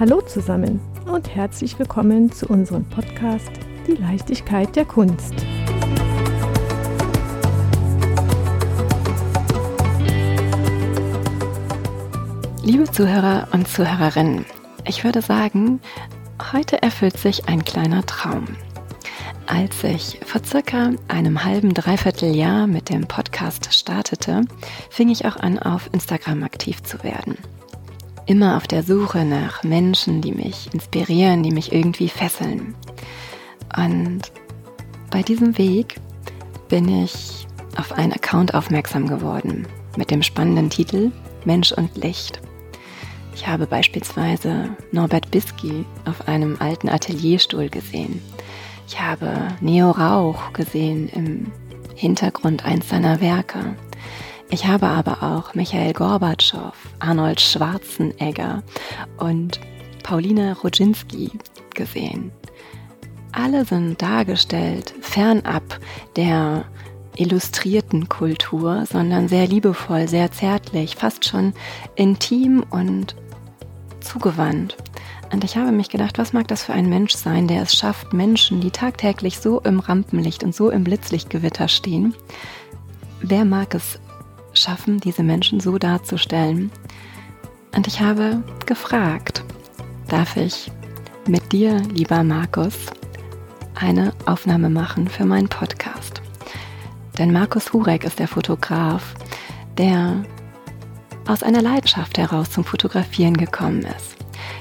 Hallo zusammen und herzlich willkommen zu unserem Podcast Die Leichtigkeit der Kunst. Liebe Zuhörer und Zuhörerinnen, ich würde sagen, heute erfüllt sich ein kleiner Traum. Als ich vor circa einem halben, dreiviertel Jahr mit dem Podcast startete, fing ich auch an, auf Instagram aktiv zu werden. Immer auf der Suche nach Menschen, die mich inspirieren, die mich irgendwie fesseln. Und bei diesem Weg bin ich auf einen Account aufmerksam geworden mit dem spannenden Titel Mensch und Licht. Ich habe beispielsweise Norbert Bisky auf einem alten Atelierstuhl gesehen ich habe Neo Rauch gesehen im Hintergrund eins seiner Werke. Ich habe aber auch Michael Gorbatschow, Arnold Schwarzenegger und Paulina Rodzinski gesehen. Alle sind dargestellt fernab der illustrierten Kultur, sondern sehr liebevoll, sehr zärtlich, fast schon intim und zugewandt. Und ich habe mich gedacht, was mag das für ein Mensch sein, der es schafft, Menschen, die tagtäglich so im Rampenlicht und so im Blitzlichtgewitter stehen, wer mag es schaffen, diese Menschen so darzustellen? Und ich habe gefragt, darf ich mit dir, lieber Markus, eine Aufnahme machen für meinen Podcast? Denn Markus Hurek ist der Fotograf, der aus einer Leidenschaft heraus zum Fotografieren gekommen ist.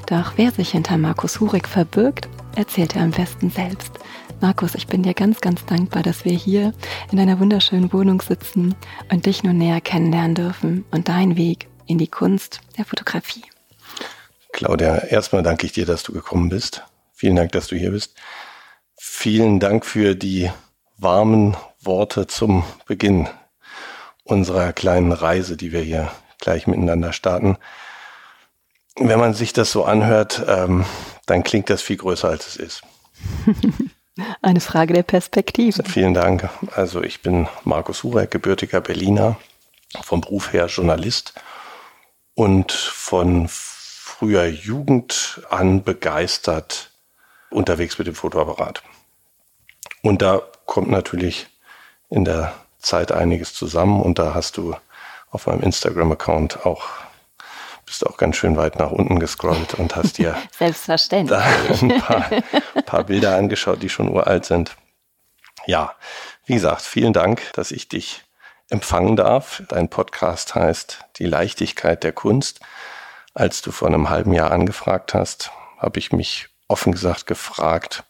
Doch wer sich hinter Markus Hurig verbirgt, erzählt er am besten selbst. Markus, ich bin dir ganz, ganz dankbar, dass wir hier in deiner wunderschönen Wohnung sitzen und dich nun näher kennenlernen dürfen und deinen Weg in die Kunst der Fotografie. Claudia, erstmal danke ich dir, dass du gekommen bist. Vielen Dank, dass du hier bist. Vielen Dank für die warmen Worte zum Beginn unserer kleinen Reise, die wir hier gleich miteinander starten wenn man sich das so anhört, ähm, dann klingt das viel größer, als es ist. Eine Frage der Perspektive. Vielen Dank. Also ich bin Markus Hurek, gebürtiger Berliner, vom Beruf her Journalist und von früher Jugend an begeistert unterwegs mit dem Fotoapparat. Und da kommt natürlich in der Zeit einiges zusammen und da hast du auf meinem Instagram-Account auch bist auch ganz schön weit nach unten gescrollt und hast dir Selbstverständlich. ein paar, paar Bilder angeschaut, die schon uralt sind. Ja, wie gesagt, vielen Dank, dass ich dich empfangen darf. Dein Podcast heißt Die Leichtigkeit der Kunst. Als du vor einem halben Jahr angefragt hast, habe ich mich offen gesagt gefragt,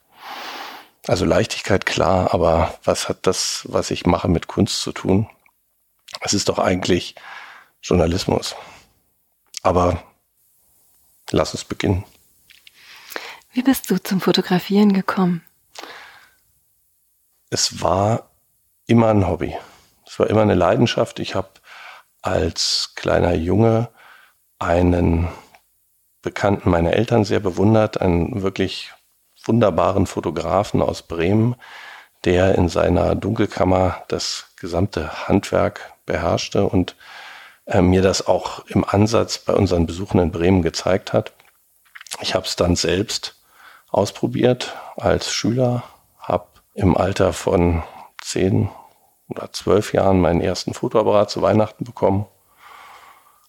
also Leichtigkeit klar, aber was hat das, was ich mache, mit Kunst zu tun? Es ist doch eigentlich Journalismus. Aber lass es beginnen. Wie bist du zum Fotografieren gekommen? Es war immer ein Hobby. Es war immer eine Leidenschaft. Ich habe als kleiner Junge einen Bekannten meiner Eltern sehr bewundert, einen wirklich wunderbaren Fotografen aus Bremen, der in seiner Dunkelkammer das gesamte Handwerk beherrschte und äh, mir das auch im Ansatz bei unseren Besuchen in Bremen gezeigt hat. Ich habe es dann selbst ausprobiert als Schüler, habe im Alter von zehn oder zwölf Jahren meinen ersten Fotoapparat zu Weihnachten bekommen,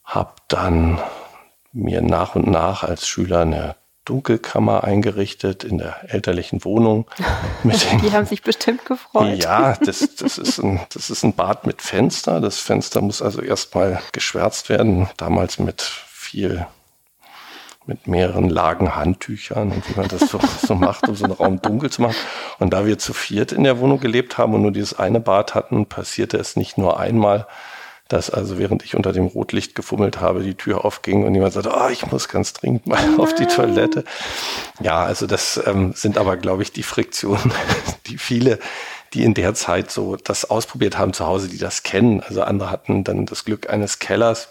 habe dann mir nach und nach als Schüler eine Dunkelkammer eingerichtet in der elterlichen Wohnung. Die haben sich bestimmt gefreut. Ja, das, das, ist ein, das ist ein Bad mit Fenster. Das Fenster muss also erstmal geschwärzt werden. Damals mit viel, mit mehreren Lagen Handtüchern und wie man das so, so macht, um so einen Raum dunkel zu machen. Und da wir zu viert in der Wohnung gelebt haben und nur dieses eine Bad hatten, passierte es nicht nur einmal, dass also während ich unter dem Rotlicht gefummelt habe, die Tür aufging und jemand sagte, oh, ich muss ganz dringend mal Nein. auf die Toilette. Ja, also das ähm, sind aber, glaube ich, die Friktionen, die viele, die in der Zeit so das ausprobiert haben zu Hause, die das kennen. Also andere hatten dann das Glück eines Kellers.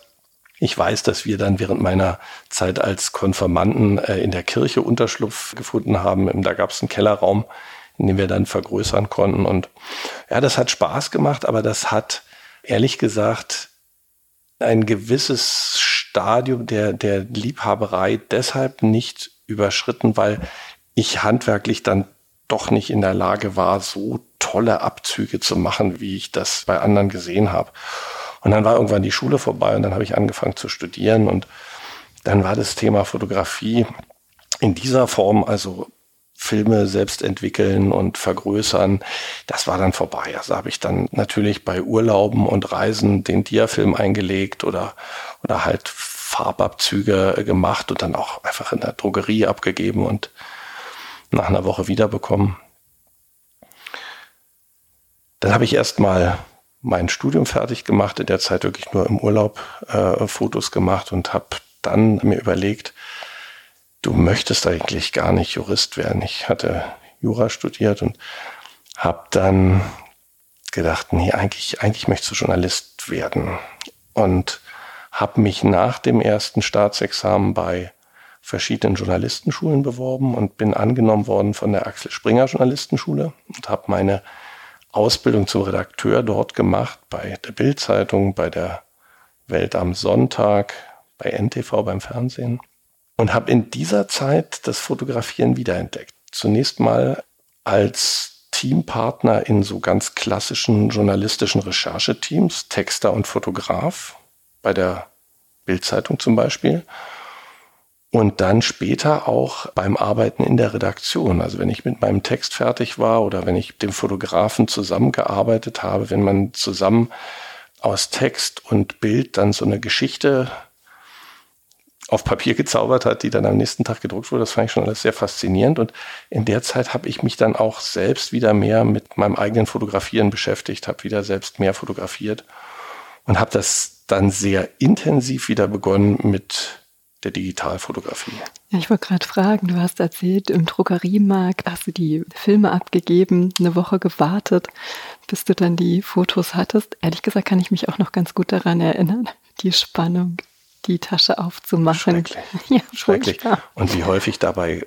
Ich weiß, dass wir dann während meiner Zeit als Konfirmanden äh, in der Kirche Unterschlupf gefunden haben. Da gab es einen Kellerraum, in dem wir dann vergrößern konnten. Und ja, das hat Spaß gemacht, aber das hat ehrlich gesagt ein gewisses Stadium der, der Liebhaberei deshalb nicht überschritten, weil ich handwerklich dann doch nicht in der Lage war, so tolle Abzüge zu machen, wie ich das bei anderen gesehen habe. Und dann war irgendwann die Schule vorbei und dann habe ich angefangen zu studieren und dann war das Thema Fotografie in dieser Form, also Filme selbst entwickeln und vergrößern, das war dann vorbei. Also habe ich dann natürlich bei Urlauben und Reisen den Diafilm eingelegt oder, oder halt Farbabzüge gemacht und dann auch einfach in der Drogerie abgegeben und nach einer Woche wiederbekommen. Dann habe ich erstmal mein Studium fertig gemacht, in der Zeit wirklich nur im Urlaub äh, Fotos gemacht und habe dann mir überlegt, du möchtest eigentlich gar nicht Jurist werden. Ich hatte Jura studiert und habe dann gedacht, nee, eigentlich, eigentlich möchtest du Journalist werden. Und habe mich nach dem ersten Staatsexamen bei verschiedenen Journalistenschulen beworben und bin angenommen worden von der Axel Springer Journalistenschule und habe meine Ausbildung zum Redakteur dort gemacht, bei der Bildzeitung, bei der Welt am Sonntag, bei NTV beim Fernsehen und habe in dieser Zeit das Fotografieren wiederentdeckt. Zunächst mal als Teampartner in so ganz klassischen journalistischen Rechercheteams, Texter und Fotograf, bei der Bildzeitung zum Beispiel. Und dann später auch beim Arbeiten in der Redaktion. Also wenn ich mit meinem Text fertig war oder wenn ich mit dem Fotografen zusammengearbeitet habe, wenn man zusammen aus Text und Bild dann so eine Geschichte auf Papier gezaubert hat, die dann am nächsten Tag gedruckt wurde. Das fand ich schon alles sehr faszinierend. Und in der Zeit habe ich mich dann auch selbst wieder mehr mit meinem eigenen Fotografieren beschäftigt, habe wieder selbst mehr fotografiert und habe das dann sehr intensiv wieder begonnen mit der Digitalfotografie. Ja, ich wollte gerade fragen, du hast erzählt, im Druckeriemarkt hast du die Filme abgegeben, eine Woche gewartet, bis du dann die Fotos hattest. Ehrlich gesagt kann ich mich auch noch ganz gut daran erinnern, die Spannung die Tasche aufzumachen. Schrecklich. Ja, Schrecklich. Und wie häufig dabei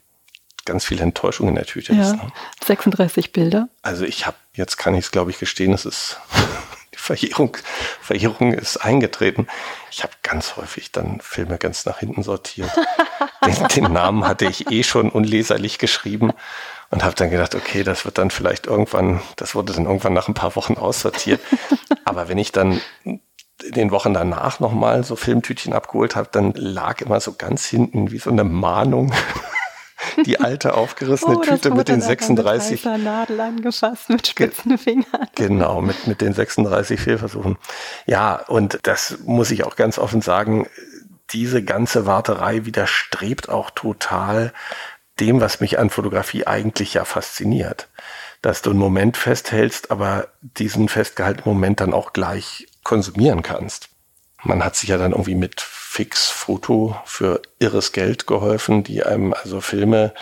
ganz viel Enttäuschung in der Tüte ja. ist. Ne? 36 Bilder. Also ich habe, jetzt kann ich es glaube ich gestehen, es ist die Verjährung, Verjährung ist eingetreten. Ich habe ganz häufig dann Filme ganz nach hinten sortiert. den, den Namen hatte ich eh schon unleserlich geschrieben und habe dann gedacht, okay, das wird dann vielleicht irgendwann, das wurde dann irgendwann nach ein paar Wochen aussortiert. Aber wenn ich dann in den Wochen danach nochmal so Filmtütchen abgeholt habe, dann lag immer so ganz hinten wie so eine Mahnung die alte aufgerissene oh, Tüte mit den 36 mit Nadel angefasst mit spitzen Fingern. Genau, mit mit den 36 Fehlversuchen. Ja, und das muss ich auch ganz offen sagen, diese ganze Warterei widerstrebt auch total dem, was mich an Fotografie eigentlich ja fasziniert. Dass du einen Moment festhältst, aber diesen festgehaltenen Moment dann auch gleich konsumieren kannst. Man hat sich ja dann irgendwie mit Fix Foto für irres Geld geholfen, die einem also Filme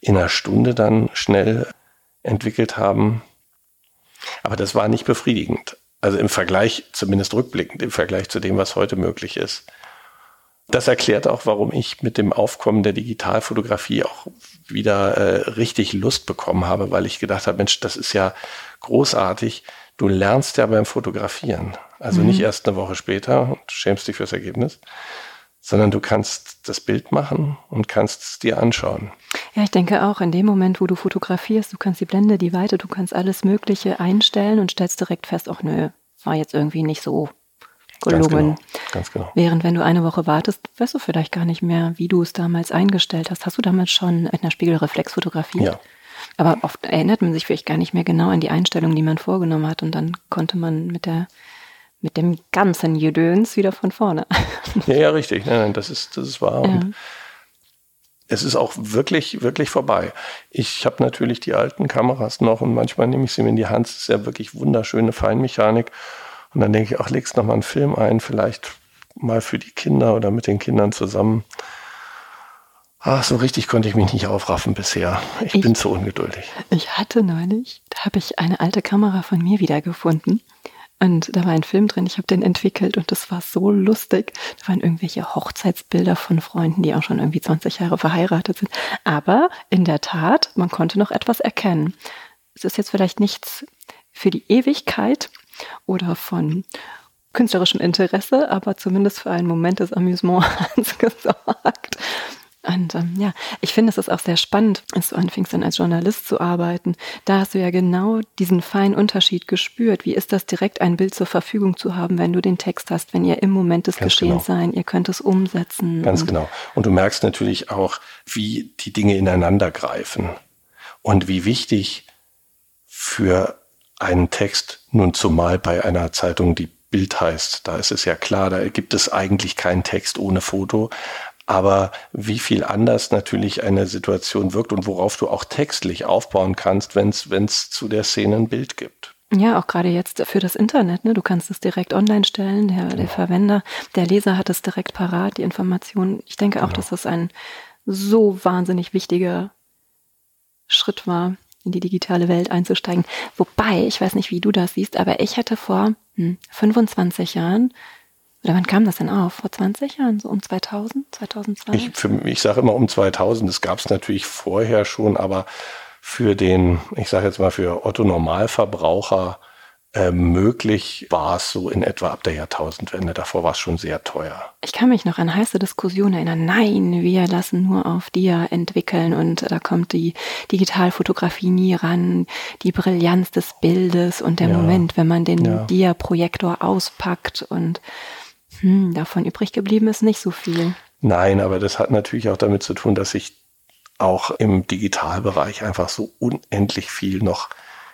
in einer Stunde dann schnell entwickelt haben. Aber das war nicht befriedigend. Also im Vergleich, zumindest rückblickend, im Vergleich zu dem, was heute möglich ist. Das erklärt auch, warum ich mit dem Aufkommen der Digitalfotografie auch wieder äh, richtig Lust bekommen habe, weil ich gedacht habe, Mensch, das ist ja großartig. Du lernst ja beim Fotografieren. Also mhm. nicht erst eine Woche später und schämst dich fürs Ergebnis, sondern du kannst das Bild machen und kannst es dir anschauen. Ja, ich denke auch, in dem Moment, wo du fotografierst, du kannst die Blende, die Weite, du kannst alles Mögliche einstellen und stellst direkt fest, ach nö, war jetzt irgendwie nicht so gelungen. Ganz genau. Ganz genau. Während wenn du eine Woche wartest, weißt du vielleicht gar nicht mehr, wie du es damals eingestellt hast. Hast du damals schon in der Spiegelreflex fotografiert? Ja. Aber oft erinnert man sich vielleicht gar nicht mehr genau an die Einstellung, die man vorgenommen hat. Und dann konnte man mit der mit dem ganzen Gedöns wieder von vorne. Ja, ja, richtig. Nein, nein, das ist, das ist wahr. Ja. Und es ist auch wirklich, wirklich vorbei. Ich habe natürlich die alten Kameras noch und manchmal nehme ich sie mir in die Hand. Es ist ja wirklich wunderschöne Feinmechanik. Und dann denke ich, ach, legst noch mal einen Film ein, vielleicht mal für die Kinder oder mit den Kindern zusammen. Ach, so richtig konnte ich mich nicht aufraffen bisher. Ich, ich bin zu ungeduldig. Ich hatte neulich, da habe ich eine alte Kamera von mir wiedergefunden. Und da war ein Film drin, ich habe den entwickelt und das war so lustig. Da waren irgendwelche Hochzeitsbilder von Freunden, die auch schon irgendwie 20 Jahre verheiratet sind. Aber in der Tat, man konnte noch etwas erkennen. Es ist jetzt vielleicht nichts für die Ewigkeit oder von künstlerischem Interesse, aber zumindest für einen Moment des Amüsements gesorgt. Und ähm, ja, ich finde, es ist auch sehr spannend, als du anfingst dann als Journalist zu arbeiten. Da hast du ja genau diesen feinen Unterschied gespürt. Wie ist das, direkt ein Bild zur Verfügung zu haben, wenn du den Text hast, wenn ihr im Moment des Ganz Geschehens genau. sein, ihr könnt es umsetzen. Ganz und genau. Und du merkst natürlich auch, wie die Dinge ineinander greifen und wie wichtig für einen Text nun zumal bei einer Zeitung, die Bild heißt. Da ist es ja klar, da gibt es eigentlich keinen Text ohne Foto aber wie viel anders natürlich eine Situation wirkt und worauf du auch textlich aufbauen kannst, wenn es zu der Szene ein Bild gibt. Ja, auch gerade jetzt für das Internet. Ne? Du kannst es direkt online stellen. Der, der Verwender, der Leser hat es direkt parat, die Informationen. Ich denke auch, genau. dass das ein so wahnsinnig wichtiger Schritt war, in die digitale Welt einzusteigen. Wobei, ich weiß nicht, wie du das siehst, aber ich hätte vor hm, 25 Jahren oder wann kam das denn auf? Vor 20 Jahren, so um 2000, 2002? Ich, ich sage immer um 2000, das gab es natürlich vorher schon, aber für den, ich sage jetzt mal für Otto Normalverbraucher äh, möglich war es so in etwa ab der Jahrtausendwende. Davor war es schon sehr teuer. Ich kann mich noch an heiße Diskussionen erinnern. Nein, wir lassen nur auf Dia entwickeln und da kommt die Digitalfotografie nie ran, die Brillanz des Bildes und der ja. Moment, wenn man den ja. Dia-Projektor auspackt und hm, davon übrig geblieben ist nicht so viel. Nein, aber das hat natürlich auch damit zu tun, dass sich auch im Digitalbereich einfach so unendlich viel noch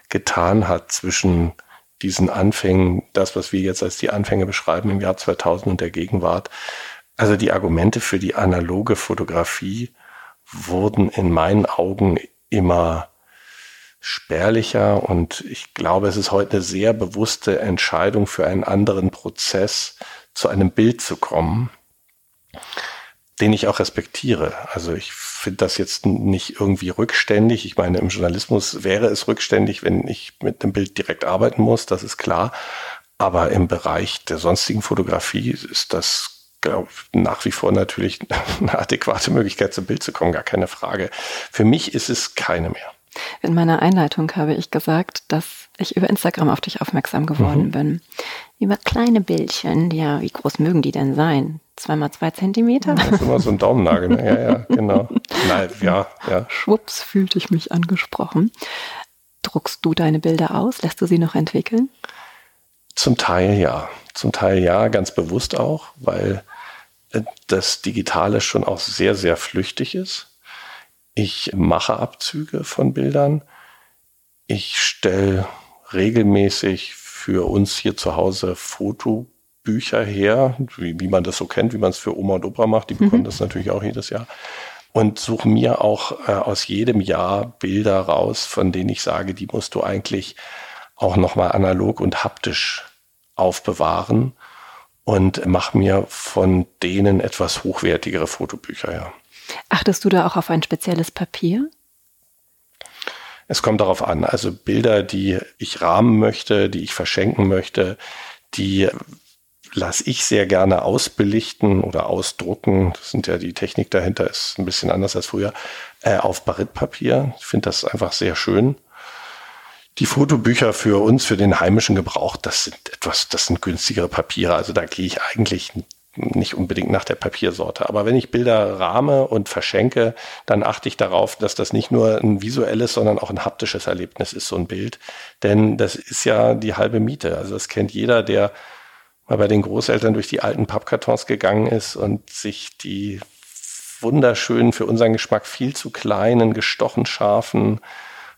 getan hat zwischen diesen Anfängen, das, was wir jetzt als die Anfänge beschreiben im Jahr 2000 und der Gegenwart. Also die Argumente für die analoge Fotografie wurden in meinen Augen immer spärlicher und ich glaube, es ist heute eine sehr bewusste Entscheidung für einen anderen Prozess, zu einem Bild zu kommen, den ich auch respektiere. Also ich finde das jetzt nicht irgendwie rückständig. Ich meine, im Journalismus wäre es rückständig, wenn ich mit einem Bild direkt arbeiten muss, das ist klar. Aber im Bereich der sonstigen Fotografie ist das glaub, nach wie vor natürlich eine adäquate Möglichkeit, zum Bild zu kommen, gar keine Frage. Für mich ist es keine mehr. In meiner Einleitung habe ich gesagt, dass ich über Instagram auf dich aufmerksam geworden mhm. bin. Über kleine Bildchen, ja, wie groß mögen die denn sein? Zweimal zwei Zentimeter? Das ist immer so ein Daumennagel, ne? Ja, ja, genau. Nein, ja, ja. Schwupps, fühlte ich mich angesprochen. Druckst du deine Bilder aus? Lässt du sie noch entwickeln? Zum Teil ja. Zum Teil ja, ganz bewusst auch, weil äh, das Digitale schon auch sehr, sehr flüchtig ist. Ich mache Abzüge von Bildern. Ich stelle regelmäßig für uns hier zu Hause Fotobücher her, wie, wie man das so kennt, wie man es für Oma und Opa macht. Die mhm. bekommen mhm. das natürlich auch jedes Jahr. Und suche mir auch äh, aus jedem Jahr Bilder raus, von denen ich sage, die musst du eigentlich auch nochmal analog und haptisch aufbewahren und mach mir von denen etwas hochwertigere Fotobücher, ja. Achtest du da auch auf ein spezielles Papier? Es kommt darauf an. Also Bilder, die ich rahmen möchte, die ich verschenken möchte, die lasse ich sehr gerne ausbelichten oder ausdrucken. Das sind ja die Technik dahinter ist ein bisschen anders als früher äh, auf Baritpapier. Ich finde das einfach sehr schön. Die Fotobücher für uns, für den heimischen Gebrauch, das sind etwas, das sind günstigere Papiere. Also da gehe ich eigentlich nicht unbedingt nach der Papiersorte. Aber wenn ich Bilder rahme und verschenke, dann achte ich darauf, dass das nicht nur ein visuelles, sondern auch ein haptisches Erlebnis ist, so ein Bild. Denn das ist ja die halbe Miete. Also das kennt jeder, der mal bei den Großeltern durch die alten Pappkartons gegangen ist und sich die wunderschönen, für unseren Geschmack viel zu kleinen, gestochen scharfen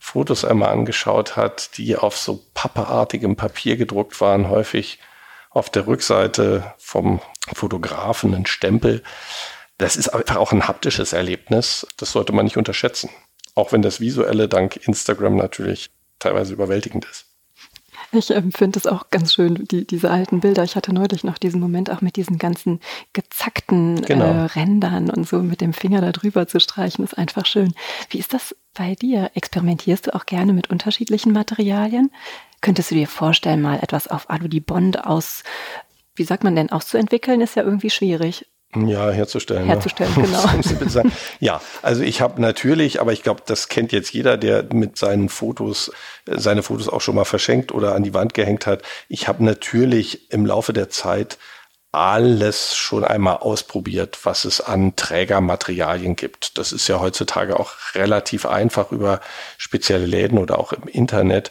Fotos einmal angeschaut hat, die auf so pappeartigem Papier gedruckt waren, häufig auf der Rückseite vom Fotografen ein Stempel. Das ist einfach auch ein haptisches Erlebnis. Das sollte man nicht unterschätzen. Auch wenn das Visuelle dank Instagram natürlich teilweise überwältigend ist. Ich ähm, finde es auch ganz schön, die, diese alten Bilder. Ich hatte neulich noch diesen Moment auch mit diesen ganzen gezackten genau. äh, Rändern und so mit dem Finger da drüber zu streichen, ist einfach schön. Wie ist das bei dir? Experimentierst du auch gerne mit unterschiedlichen Materialien? Könntest du dir vorstellen, mal etwas auf Alu Bond aus, wie sagt man denn, auszuentwickeln, ist ja irgendwie schwierig. Ja, herzustellen. Herzustellen, ne? genau. ja, also ich habe natürlich, aber ich glaube, das kennt jetzt jeder, der mit seinen Fotos, äh, seine Fotos auch schon mal verschenkt oder an die Wand gehängt hat. Ich habe natürlich im Laufe der Zeit alles schon einmal ausprobiert, was es an Trägermaterialien gibt. Das ist ja heutzutage auch relativ einfach über spezielle Läden oder auch im Internet.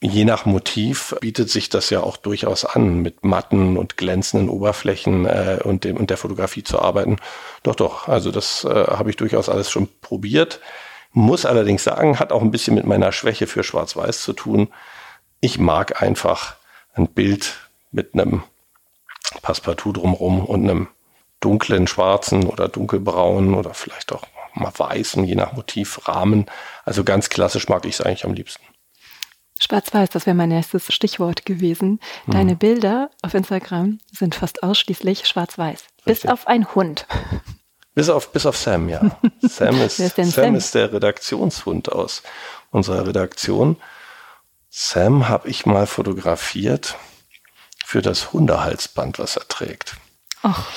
Je nach Motiv bietet sich das ja auch durchaus an, mit matten und glänzenden Oberflächen äh, und, dem, und der Fotografie zu arbeiten. Doch, doch, also das äh, habe ich durchaus alles schon probiert. Muss allerdings sagen, hat auch ein bisschen mit meiner Schwäche für Schwarz-Weiß zu tun. Ich mag einfach ein Bild mit einem Passepartout drumherum und einem dunklen schwarzen oder dunkelbraunen oder vielleicht auch mal weißen, je nach Motiv, Rahmen. Also ganz klassisch mag ich es eigentlich am liebsten. Schwarz-Weiß, das wäre mein nächstes Stichwort gewesen. Mhm. Deine Bilder auf Instagram sind fast ausschließlich schwarz-weiß. Bis auf ein Hund. Bis auf, bis auf Sam, ja. Sam, ist, ist Sam, Sam ist der Redaktionshund aus unserer Redaktion. Sam habe ich mal fotografiert für das Hundehalsband, was er trägt. Ach,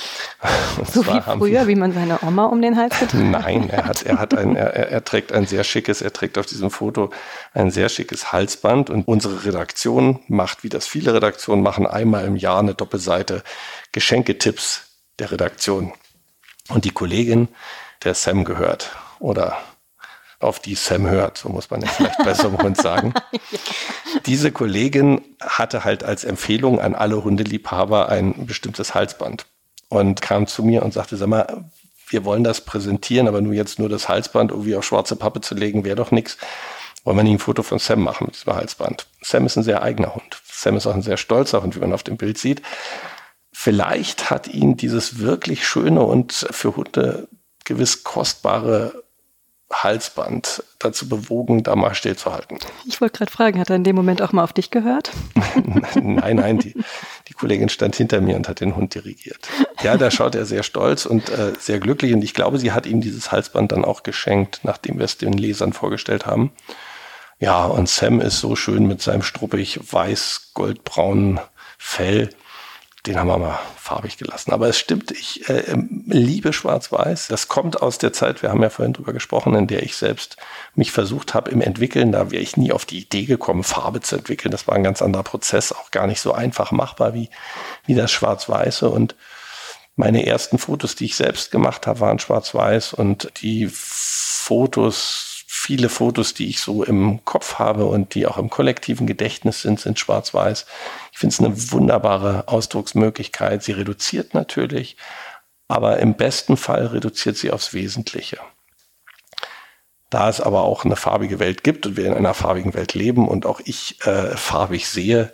so wie früher, wie man seine Oma um den Hals getragen Nein, er hat, er hat ein, er, er trägt ein sehr schickes, er trägt auf diesem Foto ein sehr schickes Halsband und unsere Redaktion macht, wie das viele Redaktionen machen, einmal im Jahr eine Doppelseite Geschenketipps der Redaktion. Und die Kollegin, der Sam gehört oder auf die Sam hört, so muss man ja vielleicht bei so einem Hund sagen. Diese Kollegin hatte halt als Empfehlung an alle Hundeliebhaber ein bestimmtes Halsband und kam zu mir und sagte, sag mal, wir wollen das präsentieren, aber nur jetzt nur das Halsband irgendwie auf schwarze Pappe zu legen, wäre doch nichts. Wollen wir nicht ein Foto von Sam machen mit diesem Halsband? Sam ist ein sehr eigener Hund. Sam ist auch ein sehr stolzer Hund, wie man auf dem Bild sieht. Vielleicht hat ihn dieses wirklich schöne und für Hunde gewiss kostbare Halsband dazu bewogen, da mal stillzuhalten. Ich wollte gerade fragen, hat er in dem Moment auch mal auf dich gehört? nein, nein, die, die, Kollegin stand hinter mir und hat den Hund dirigiert. Ja, da schaut er sehr stolz und äh, sehr glücklich und ich glaube, sie hat ihm dieses Halsband dann auch geschenkt, nachdem wir es den Lesern vorgestellt haben. Ja, und Sam ist so schön mit seinem struppig weiß-goldbraunen Fell den haben wir mal farbig gelassen. Aber es stimmt, ich äh, liebe Schwarz-Weiß. Das kommt aus der Zeit, wir haben ja vorhin drüber gesprochen, in der ich selbst mich versucht habe im Entwickeln. Da wäre ich nie auf die Idee gekommen, Farbe zu entwickeln. Das war ein ganz anderer Prozess, auch gar nicht so einfach machbar wie, wie das Schwarz-Weiße. Und meine ersten Fotos, die ich selbst gemacht habe, waren Schwarz-Weiß und die Fotos viele Fotos, die ich so im Kopf habe und die auch im kollektiven Gedächtnis sind, sind schwarz-weiß. Ich finde es eine wunderbare Ausdrucksmöglichkeit. Sie reduziert natürlich, aber im besten Fall reduziert sie aufs Wesentliche. Da es aber auch eine farbige Welt gibt und wir in einer farbigen Welt leben und auch ich äh, farbig sehe,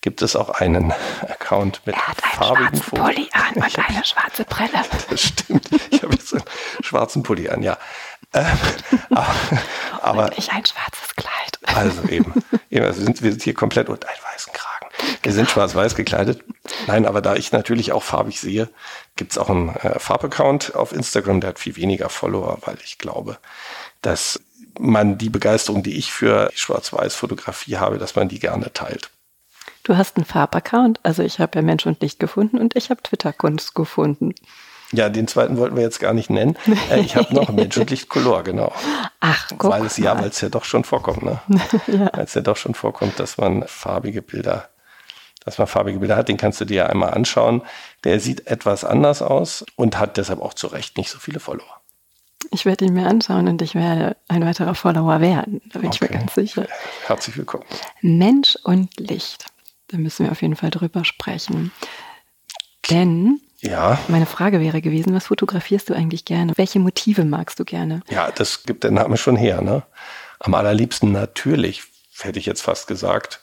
gibt es auch einen Account mit er hat farbigen Fotos. Pulli an und eine schwarze Brille. Das stimmt. Ich habe jetzt einen schwarzen Pulli an, ja. Ähm, aber, aber und ich ein schwarzes Kleid. Also eben. eben also sind, wir sind hier komplett und einen weißen Kragen. Wir sind schwarz-weiß gekleidet. Nein, aber da ich natürlich auch farbig sehe, gibt es auch einen äh, Farbaccount auf Instagram, der hat viel weniger Follower, weil ich glaube, dass man die Begeisterung, die ich für Schwarz-Weiß-Fotografie habe, dass man die gerne teilt. Du hast einen Farbaccount, also ich habe ja Mensch und Licht gefunden und ich habe Twitter-Kunst gefunden. Ja, den zweiten wollten wir jetzt gar nicht nennen. Äh, ich habe noch Mensch und Licht Color, genau. Ach, guck Weil es ja, weil es ja doch schon vorkommt, ne? ja. Weil es ja doch schon vorkommt, dass man farbige Bilder, dass man farbige Bilder hat, den kannst du dir ja einmal anschauen. Der sieht etwas anders aus und hat deshalb auch zu Recht nicht so viele Follower. Ich werde ihn mir anschauen und ich werde ein weiterer Follower werden. Da bin okay. ich mir ganz sicher. Herzlich willkommen. Mensch und Licht. Da müssen wir auf jeden Fall drüber sprechen. Denn ja. Meine Frage wäre gewesen, was fotografierst du eigentlich gerne? Welche Motive magst du gerne? Ja, das gibt der Name schon her. Ne? Am allerliebsten natürlich, hätte ich jetzt fast gesagt,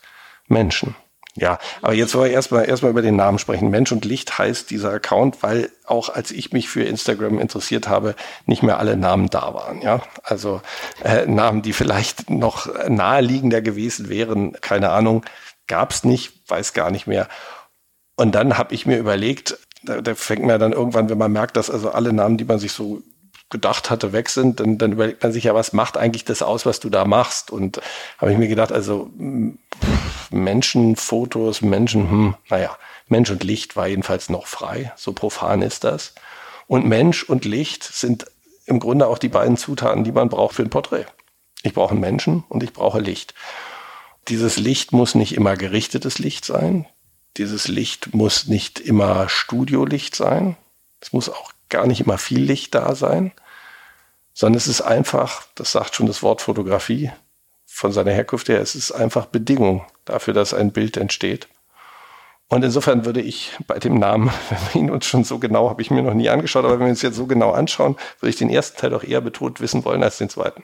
Menschen. Ja, aber jetzt wollen wir erstmal erstmal über den Namen sprechen. Mensch und Licht heißt dieser Account, weil auch als ich mich für Instagram interessiert habe, nicht mehr alle Namen da waren. Ja, also äh, Namen, die vielleicht noch naheliegender gewesen wären, keine Ahnung, gab es nicht, weiß gar nicht mehr. Und dann habe ich mir überlegt, da, da fängt man dann irgendwann, wenn man merkt, dass also alle Namen, die man sich so gedacht hatte, weg sind, dann, dann überlegt man sich ja, was macht eigentlich das aus, was du da machst? Und habe ich mir gedacht, also Menschen, Fotos, Menschen, hm, naja, Mensch und Licht war jedenfalls noch frei, so profan ist das. Und Mensch und Licht sind im Grunde auch die beiden Zutaten, die man braucht für ein Porträt. Ich brauche einen Menschen und ich brauche Licht. Dieses Licht muss nicht immer gerichtetes Licht sein. Dieses Licht muss nicht immer Studiolicht sein. Es muss auch gar nicht immer viel Licht da sein, sondern es ist einfach, das sagt schon das Wort Fotografie von seiner Herkunft her, es ist einfach Bedingung dafür, dass ein Bild entsteht. Und insofern würde ich bei dem Namen, wenn wir ihn uns schon so genau, habe ich mir noch nie angeschaut, aber wenn wir uns jetzt so genau anschauen, würde ich den ersten Teil doch eher betont wissen wollen als den zweiten.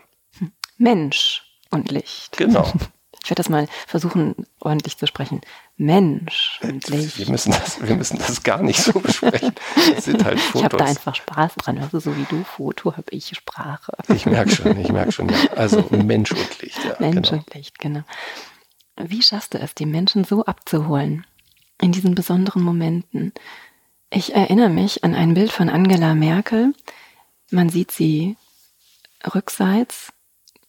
Mensch und Licht. Genau. Ich werde das mal versuchen, ordentlich zu sprechen. Mensch und Licht. Wir müssen das, wir müssen das gar nicht so besprechen. Das sind halt Fotos. Ich habe da einfach Spaß dran. Also so wie du Foto, habe ich Sprache. Ich merke schon, ich merke schon. Ja. Also Mensch und Licht. Ja, Mensch genau. und Licht, genau. Wie schaffst du es, die Menschen so abzuholen in diesen besonderen Momenten? Ich erinnere mich an ein Bild von Angela Merkel. Man sieht sie rückseits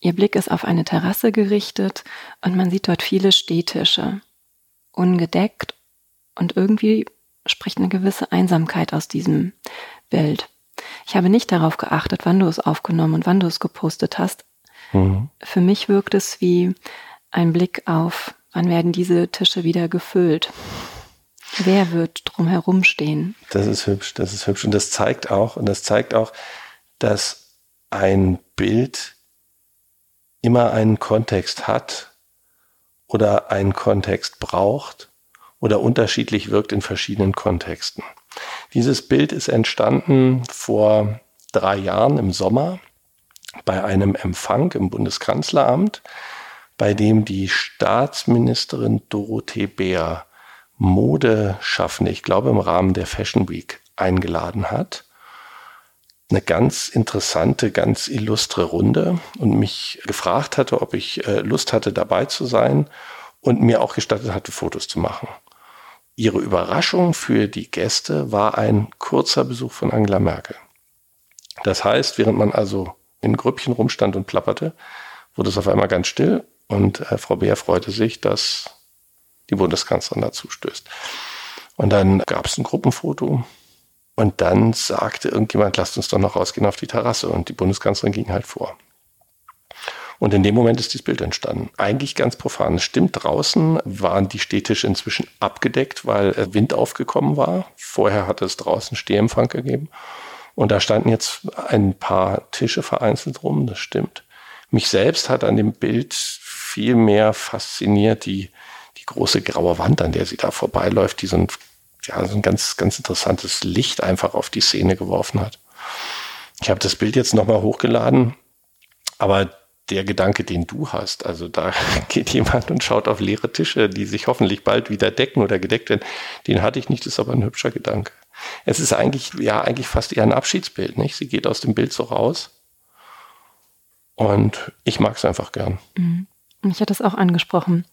Ihr Blick ist auf eine Terrasse gerichtet und man sieht dort viele Stehtische, ungedeckt und irgendwie spricht eine gewisse Einsamkeit aus diesem Bild. Ich habe nicht darauf geachtet, wann du es aufgenommen und wann du es gepostet hast. Mhm. Für mich wirkt es wie ein Blick auf, wann werden diese Tische wieder gefüllt. Wer wird drumherum stehen? Das ist hübsch, das ist hübsch. Und das zeigt auch, und das zeigt auch, dass ein Bild immer einen Kontext hat oder einen Kontext braucht oder unterschiedlich wirkt in verschiedenen Kontexten. Dieses Bild ist entstanden vor drei Jahren im Sommer bei einem Empfang im Bundeskanzleramt, bei dem die Staatsministerin Dorothee Bär Modeschaffende, ich glaube im Rahmen der Fashion Week, eingeladen hat eine ganz interessante, ganz illustre Runde und mich gefragt hatte, ob ich äh, Lust hatte, dabei zu sein und mir auch gestattet hatte, Fotos zu machen. Ihre Überraschung für die Gäste war ein kurzer Besuch von Angela Merkel. Das heißt, während man also in Grüppchen rumstand und plapperte, wurde es auf einmal ganz still und äh, Frau Beer freute sich, dass die Bundeskanzlerin dazu stößt. Und dann gab es ein Gruppenfoto und dann sagte irgendjemand, lasst uns doch noch rausgehen auf die Terrasse. Und die Bundeskanzlerin ging halt vor. Und in dem Moment ist dieses Bild entstanden. Eigentlich ganz profan. Es stimmt, draußen waren die Städtische inzwischen abgedeckt, weil Wind aufgekommen war. Vorher hatte es draußen Stehempfang gegeben. Und da standen jetzt ein paar Tische vereinzelt rum, das stimmt. Mich selbst hat an dem Bild viel mehr fasziniert die, die große graue Wand, an der sie da vorbeiläuft, die so ein ja, so ein ganz, ganz interessantes Licht einfach auf die Szene geworfen hat. Ich habe das Bild jetzt nochmal hochgeladen, aber der Gedanke, den du hast, also da geht jemand und schaut auf leere Tische, die sich hoffentlich bald wieder decken oder gedeckt werden, den hatte ich nicht, das ist aber ein hübscher Gedanke. Es ist eigentlich, ja, eigentlich fast eher ein Abschiedsbild, nicht? Sie geht aus dem Bild so raus. Und ich mag es einfach gern. Mhm. Mich hat das auch angesprochen.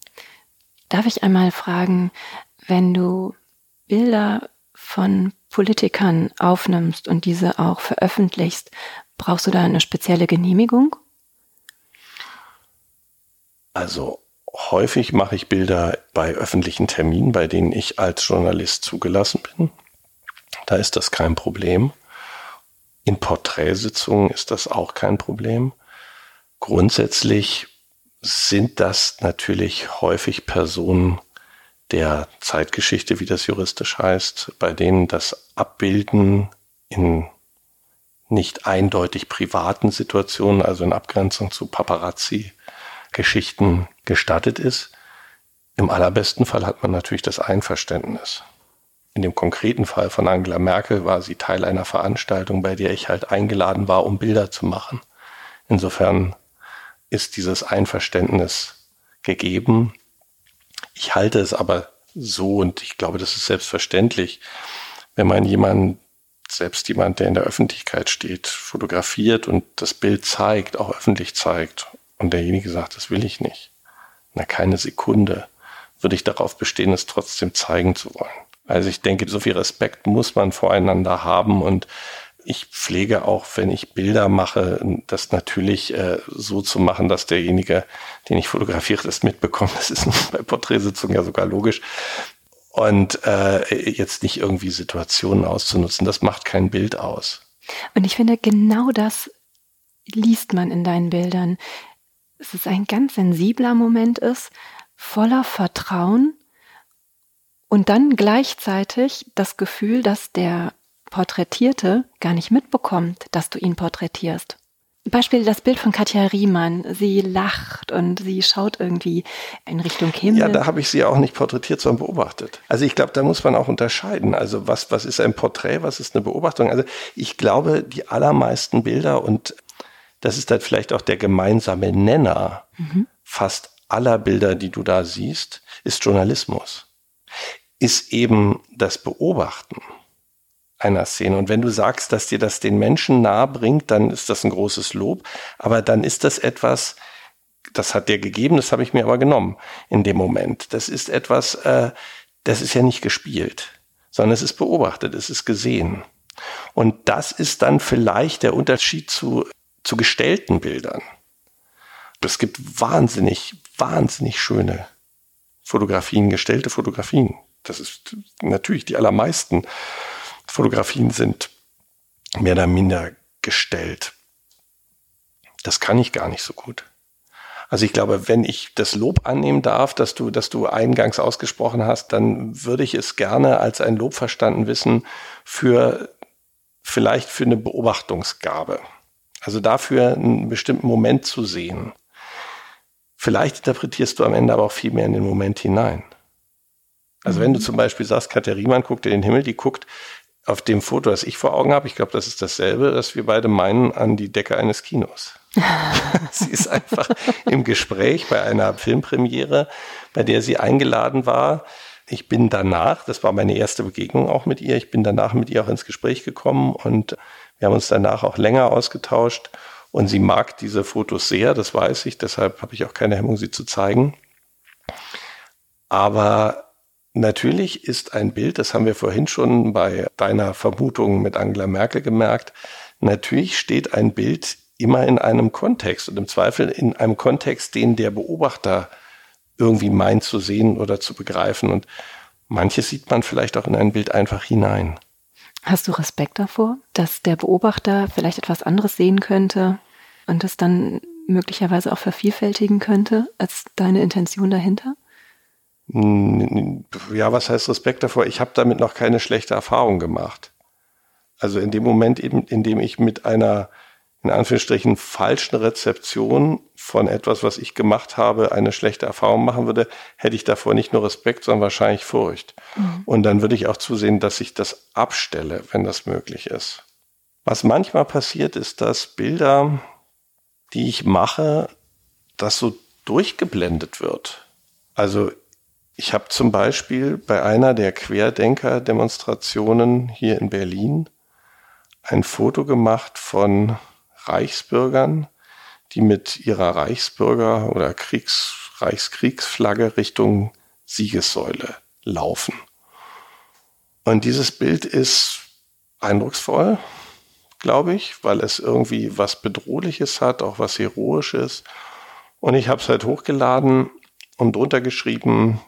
Darf ich einmal fragen, wenn du Bilder von Politikern aufnimmst und diese auch veröffentlichst, brauchst du da eine spezielle Genehmigung? Also häufig mache ich Bilder bei öffentlichen Terminen, bei denen ich als Journalist zugelassen bin. Da ist das kein Problem. In Porträtsitzungen ist das auch kein Problem. Grundsätzlich sind das natürlich häufig Personen, der Zeitgeschichte, wie das juristisch heißt, bei denen das Abbilden in nicht eindeutig privaten Situationen, also in Abgrenzung zu Paparazzi-Geschichten gestattet ist. Im allerbesten Fall hat man natürlich das Einverständnis. In dem konkreten Fall von Angela Merkel war sie Teil einer Veranstaltung, bei der ich halt eingeladen war, um Bilder zu machen. Insofern ist dieses Einverständnis gegeben. Ich halte es aber so und ich glaube, das ist selbstverständlich, wenn man jemanden, selbst jemand, der in der Öffentlichkeit steht, fotografiert und das Bild zeigt, auch öffentlich zeigt und derjenige sagt, das will ich nicht. Na, keine Sekunde würde ich darauf bestehen, es trotzdem zeigen zu wollen. Also ich denke, so viel Respekt muss man voreinander haben und ich pflege auch, wenn ich Bilder mache, das natürlich äh, so zu machen, dass derjenige, den ich fotografiere, das mitbekommt. Das ist bei Porträtsitzungen ja sogar logisch. und äh, jetzt nicht irgendwie Situationen auszunutzen. Das macht kein Bild aus. Und ich finde, genau das liest man in deinen Bildern. Es ein ganz sensibler Moment ist, voller Vertrauen und dann gleichzeitig das Gefühl, dass der Porträtierte gar nicht mitbekommt, dass du ihn porträtierst. Beispiel das Bild von Katja Riemann. Sie lacht und sie schaut irgendwie in Richtung Himmel. Ja, da habe ich sie auch nicht porträtiert, sondern beobachtet. Also ich glaube, da muss man auch unterscheiden. Also was, was ist ein Porträt, was ist eine Beobachtung? Also ich glaube, die allermeisten Bilder und das ist dann vielleicht auch der gemeinsame Nenner mhm. fast aller Bilder, die du da siehst, ist Journalismus. Ist eben das Beobachten einer Szene. Und wenn du sagst, dass dir das den Menschen nahe bringt, dann ist das ein großes Lob. Aber dann ist das etwas, das hat dir gegeben, das habe ich mir aber genommen in dem Moment. Das ist etwas, äh, das ist ja nicht gespielt, sondern es ist beobachtet, es ist gesehen. Und das ist dann vielleicht der Unterschied zu, zu gestellten Bildern. Es gibt wahnsinnig, wahnsinnig schöne Fotografien, gestellte Fotografien. Das ist natürlich die allermeisten. Fotografien sind mehr oder minder gestellt. Das kann ich gar nicht so gut. Also ich glaube, wenn ich das Lob annehmen darf, dass du, dass du eingangs ausgesprochen hast, dann würde ich es gerne als ein Lob verstanden wissen für vielleicht für eine Beobachtungsgabe. Also dafür einen bestimmten Moment zu sehen. Vielleicht interpretierst du am Ende aber auch viel mehr in den Moment hinein. Also wenn du mhm. zum Beispiel sagst, Katja Riemann guckt in den Himmel, die guckt auf dem Foto, das ich vor Augen habe, ich glaube, das ist dasselbe, dass wir beide meinen an die Decke eines Kinos. sie ist einfach im Gespräch bei einer Filmpremiere, bei der sie eingeladen war. Ich bin danach, das war meine erste Begegnung auch mit ihr, ich bin danach mit ihr auch ins Gespräch gekommen und wir haben uns danach auch länger ausgetauscht und sie mag diese Fotos sehr, das weiß ich, deshalb habe ich auch keine Hemmung, sie zu zeigen. Aber Natürlich ist ein Bild, das haben wir vorhin schon bei deiner Vermutung mit Angela Merkel gemerkt, natürlich steht ein Bild immer in einem Kontext und im Zweifel in einem Kontext, den der Beobachter irgendwie meint zu sehen oder zu begreifen. Und manches sieht man vielleicht auch in ein Bild einfach hinein. Hast du Respekt davor, dass der Beobachter vielleicht etwas anderes sehen könnte und es dann möglicherweise auch vervielfältigen könnte als deine Intention dahinter? Ja, was heißt Respekt davor? Ich habe damit noch keine schlechte Erfahrung gemacht. Also in dem Moment eben, in dem ich mit einer in Anführungsstrichen falschen Rezeption von etwas, was ich gemacht habe, eine schlechte Erfahrung machen würde, hätte ich davor nicht nur Respekt, sondern wahrscheinlich Furcht. Mhm. Und dann würde ich auch zusehen, dass ich das abstelle, wenn das möglich ist. Was manchmal passiert, ist, dass Bilder, die ich mache, das so durchgeblendet wird. Also ich habe zum Beispiel bei einer der Querdenker-Demonstrationen hier in Berlin ein Foto gemacht von Reichsbürgern, die mit ihrer Reichsbürger- oder Kriegs Reichskriegsflagge Richtung Siegessäule laufen. Und dieses Bild ist eindrucksvoll, glaube ich, weil es irgendwie was Bedrohliches hat, auch was Heroisches. Und ich habe es halt hochgeladen und drunter geschrieben,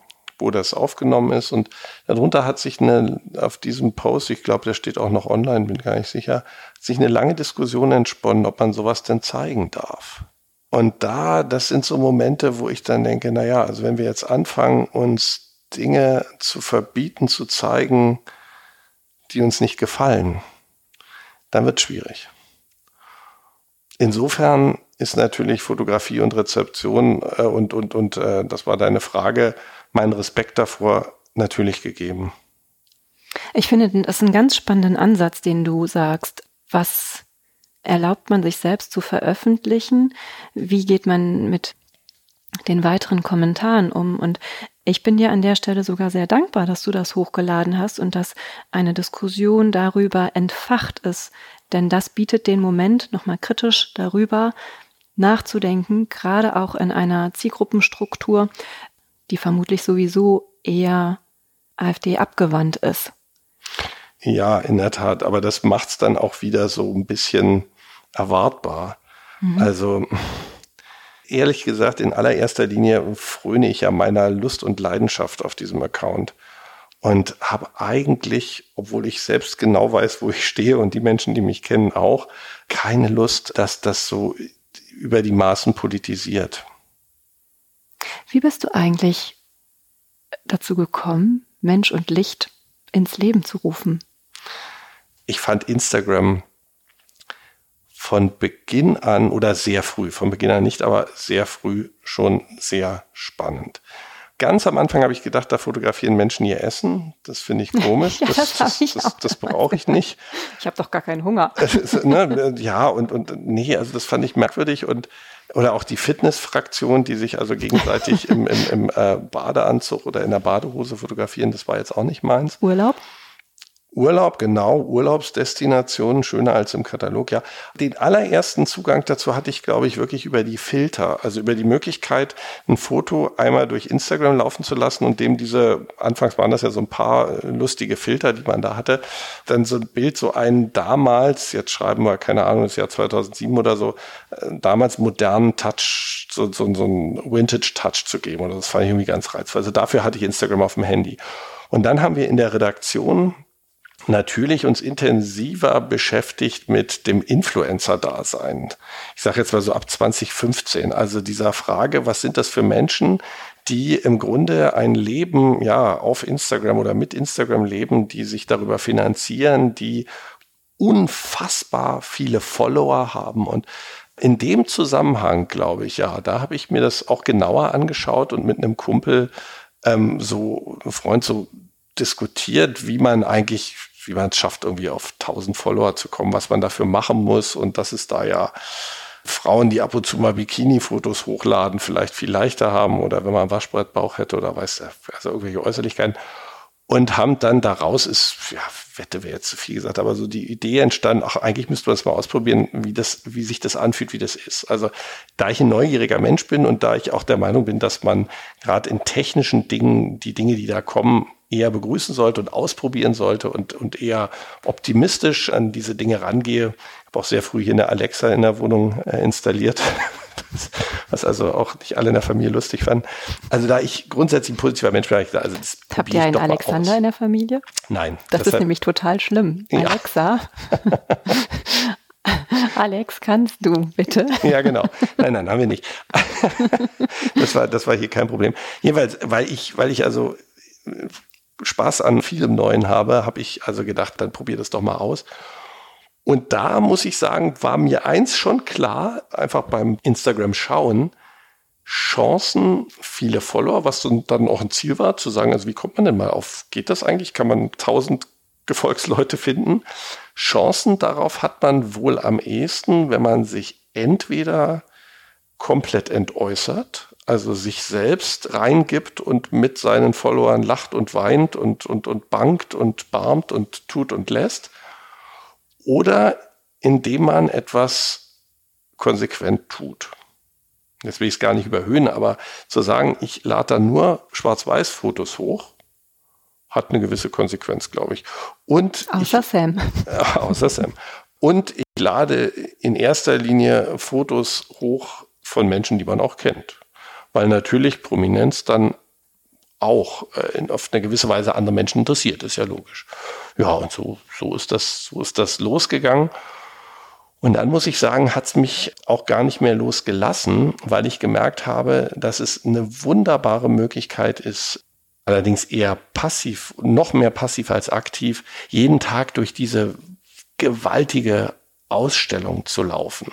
wo das aufgenommen ist. Und darunter hat sich eine, auf diesem Post, ich glaube, der steht auch noch online, bin gar nicht sicher, sich eine lange Diskussion entsponnen, ob man sowas denn zeigen darf. Und da, das sind so Momente, wo ich dann denke, na ja, also wenn wir jetzt anfangen, uns Dinge zu verbieten, zu zeigen, die uns nicht gefallen, dann wird es schwierig. Insofern ist natürlich Fotografie und Rezeption äh, und, und, und äh, das war deine Frage, mein Respekt davor natürlich gegeben. Ich finde, das ist ein ganz spannenden Ansatz, den du sagst. Was erlaubt man sich selbst zu veröffentlichen? Wie geht man mit den weiteren Kommentaren um? Und ich bin dir an der Stelle sogar sehr dankbar, dass du das hochgeladen hast und dass eine Diskussion darüber entfacht ist. Denn das bietet den Moment, nochmal kritisch darüber nachzudenken, gerade auch in einer Zielgruppenstruktur, die vermutlich sowieso eher AfD abgewandt ist. Ja, in der Tat. Aber das macht es dann auch wieder so ein bisschen erwartbar. Mhm. Also ehrlich gesagt, in allererster Linie fröne ich ja meiner Lust und Leidenschaft auf diesem Account. und habe eigentlich, obwohl ich selbst genau weiß, wo ich stehe und die Menschen, die mich kennen, auch, keine Lust, dass das so über die Maßen politisiert. Wie bist du eigentlich dazu gekommen, Mensch und Licht ins Leben zu rufen? Ich fand Instagram von Beginn an oder sehr früh, von Beginn an nicht, aber sehr früh schon sehr spannend. Ganz am Anfang habe ich gedacht, da fotografieren Menschen ihr Essen. Das finde ich komisch. ja, das, das, das, das, das brauche ich nicht. Ich habe doch gar keinen Hunger. ne, ja, und, und nee, also das fand ich merkwürdig und oder auch die Fitnessfraktion, die sich also gegenseitig im, im, im äh, Badeanzug oder in der Badehose fotografieren, das war jetzt auch nicht meins. Urlaub? Urlaub, genau, Urlaubsdestinationen, schöner als im Katalog, ja. Den allerersten Zugang dazu hatte ich, glaube ich, wirklich über die Filter, also über die Möglichkeit, ein Foto einmal durch Instagram laufen zu lassen und dem diese, anfangs waren das ja so ein paar lustige Filter, die man da hatte, dann so ein Bild, so einen damals, jetzt schreiben wir, keine Ahnung, das Jahr 2007 oder so, äh, damals modernen Touch, so, so, so ein Vintage-Touch zu geben. Und das fand ich irgendwie ganz reizvoll. Also dafür hatte ich Instagram auf dem Handy. Und dann haben wir in der Redaktion natürlich uns intensiver beschäftigt mit dem Influencer-Dasein. Ich sage jetzt mal so ab 2015. Also dieser Frage, was sind das für Menschen, die im Grunde ein Leben ja auf Instagram oder mit Instagram leben, die sich darüber finanzieren, die unfassbar viele Follower haben und in dem Zusammenhang, glaube ich, ja, da habe ich mir das auch genauer angeschaut und mit einem Kumpel ähm, so, ein Freund so diskutiert, wie man eigentlich wie man es schafft, irgendwie auf 1000 Follower zu kommen, was man dafür machen muss. Und dass es da ja Frauen, die ab und zu mal Bikini-Fotos hochladen, vielleicht viel leichter haben oder wenn man einen Waschbrettbauch hätte oder weiß also irgendwelche Äußerlichkeiten und haben dann daraus ist, ja, Wette wäre jetzt zu viel gesagt, aber so die Idee entstanden, ach, eigentlich müsste man es mal ausprobieren, wie das, wie sich das anfühlt, wie das ist. Also, da ich ein neugieriger Mensch bin und da ich auch der Meinung bin, dass man gerade in technischen Dingen, die Dinge, die da kommen, eher begrüßen sollte und ausprobieren sollte und, und eher optimistisch an diese Dinge rangehe. Ich habe auch sehr früh hier eine Alexa in der Wohnung äh, installiert, was also auch nicht alle in der Familie lustig fanden. Also da ich grundsätzlich ein positiver Mensch bin, ich also das Habt ihr einen Alexander in der Familie? Nein. Das ist nämlich total schlimm. Ja. Alexa. Alex, kannst du bitte? Ja, genau. Nein, nein, haben wir nicht. Das war, das war hier kein Problem. Jedenfalls, weil ich, weil ich also Spaß an vielem Neuen habe, habe ich also gedacht, dann probier das doch mal aus. Und da muss ich sagen, war mir eins schon klar, einfach beim Instagram schauen, Chancen, viele Follower, was dann auch ein Ziel war, zu sagen, also wie kommt man denn mal auf, geht das eigentlich? Kann man tausend Gefolgsleute finden? Chancen darauf hat man wohl am ehesten, wenn man sich entweder komplett entäußert, also sich selbst reingibt und mit seinen Followern lacht und weint und, und, und bangt und barmt und tut und lässt. Oder indem man etwas konsequent tut. Jetzt will ich es gar nicht überhöhen, aber zu sagen, ich lade da nur Schwarz-Weiß-Fotos hoch, hat eine gewisse Konsequenz, glaube ich. Und außer ich, Sam. Äh, außer Sam. Und ich lade in erster Linie Fotos hoch von Menschen, die man auch kennt weil natürlich Prominenz dann auch äh, in, auf eine gewisse Weise andere Menschen interessiert, ist ja logisch. Ja, und so, so ist das, so ist das losgegangen. Und dann muss ich sagen, hat es mich auch gar nicht mehr losgelassen, weil ich gemerkt habe, dass es eine wunderbare Möglichkeit ist, allerdings eher passiv, noch mehr passiv als aktiv, jeden Tag durch diese gewaltige Ausstellung zu laufen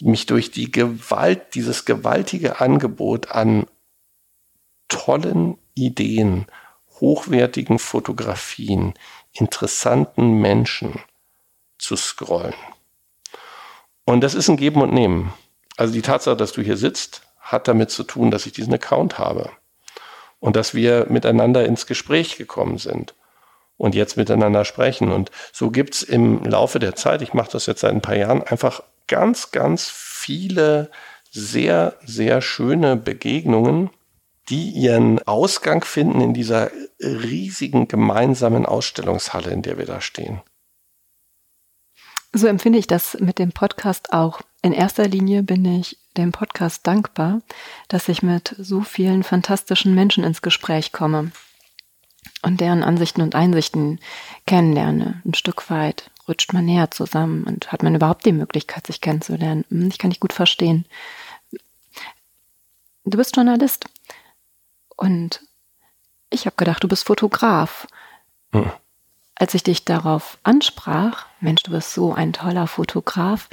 mich durch die Gewalt, dieses gewaltige Angebot an tollen Ideen, hochwertigen Fotografien, interessanten Menschen zu scrollen. Und das ist ein Geben und Nehmen. Also die Tatsache, dass du hier sitzt, hat damit zu tun, dass ich diesen Account habe und dass wir miteinander ins Gespräch gekommen sind und jetzt miteinander sprechen. Und so gibt's im Laufe der Zeit, ich mache das jetzt seit ein paar Jahren, einfach ganz, ganz viele sehr, sehr schöne Begegnungen, die ihren Ausgang finden in dieser riesigen gemeinsamen Ausstellungshalle, in der wir da stehen. So empfinde ich das mit dem Podcast auch. In erster Linie bin ich dem Podcast dankbar, dass ich mit so vielen fantastischen Menschen ins Gespräch komme. und deren Ansichten und Einsichten kennenlerne. Ein Stück weit rutscht man näher zusammen und hat man überhaupt die Möglichkeit, sich kennenzulernen. Hm, ich kann dich gut verstehen. Du bist Journalist und ich habe gedacht, du bist Fotograf. Hm. Als ich dich darauf ansprach, Mensch, du bist so ein toller Fotograf,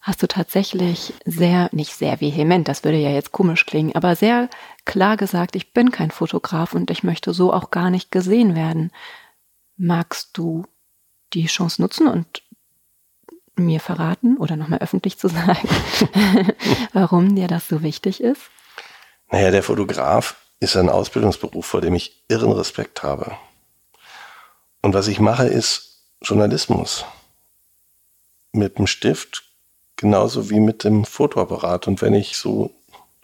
hast du tatsächlich sehr, nicht sehr vehement, das würde ja jetzt komisch klingen, aber sehr klar gesagt, ich bin kein Fotograf und ich möchte so auch gar nicht gesehen werden. Magst du die Chance nutzen und mir verraten oder nochmal öffentlich zu sagen, warum dir das so wichtig ist? Naja, der Fotograf ist ein Ausbildungsberuf, vor dem ich irren Respekt habe. Und was ich mache, ist Journalismus. Mit dem Stift genauso wie mit dem Fotoapparat. Und wenn ich so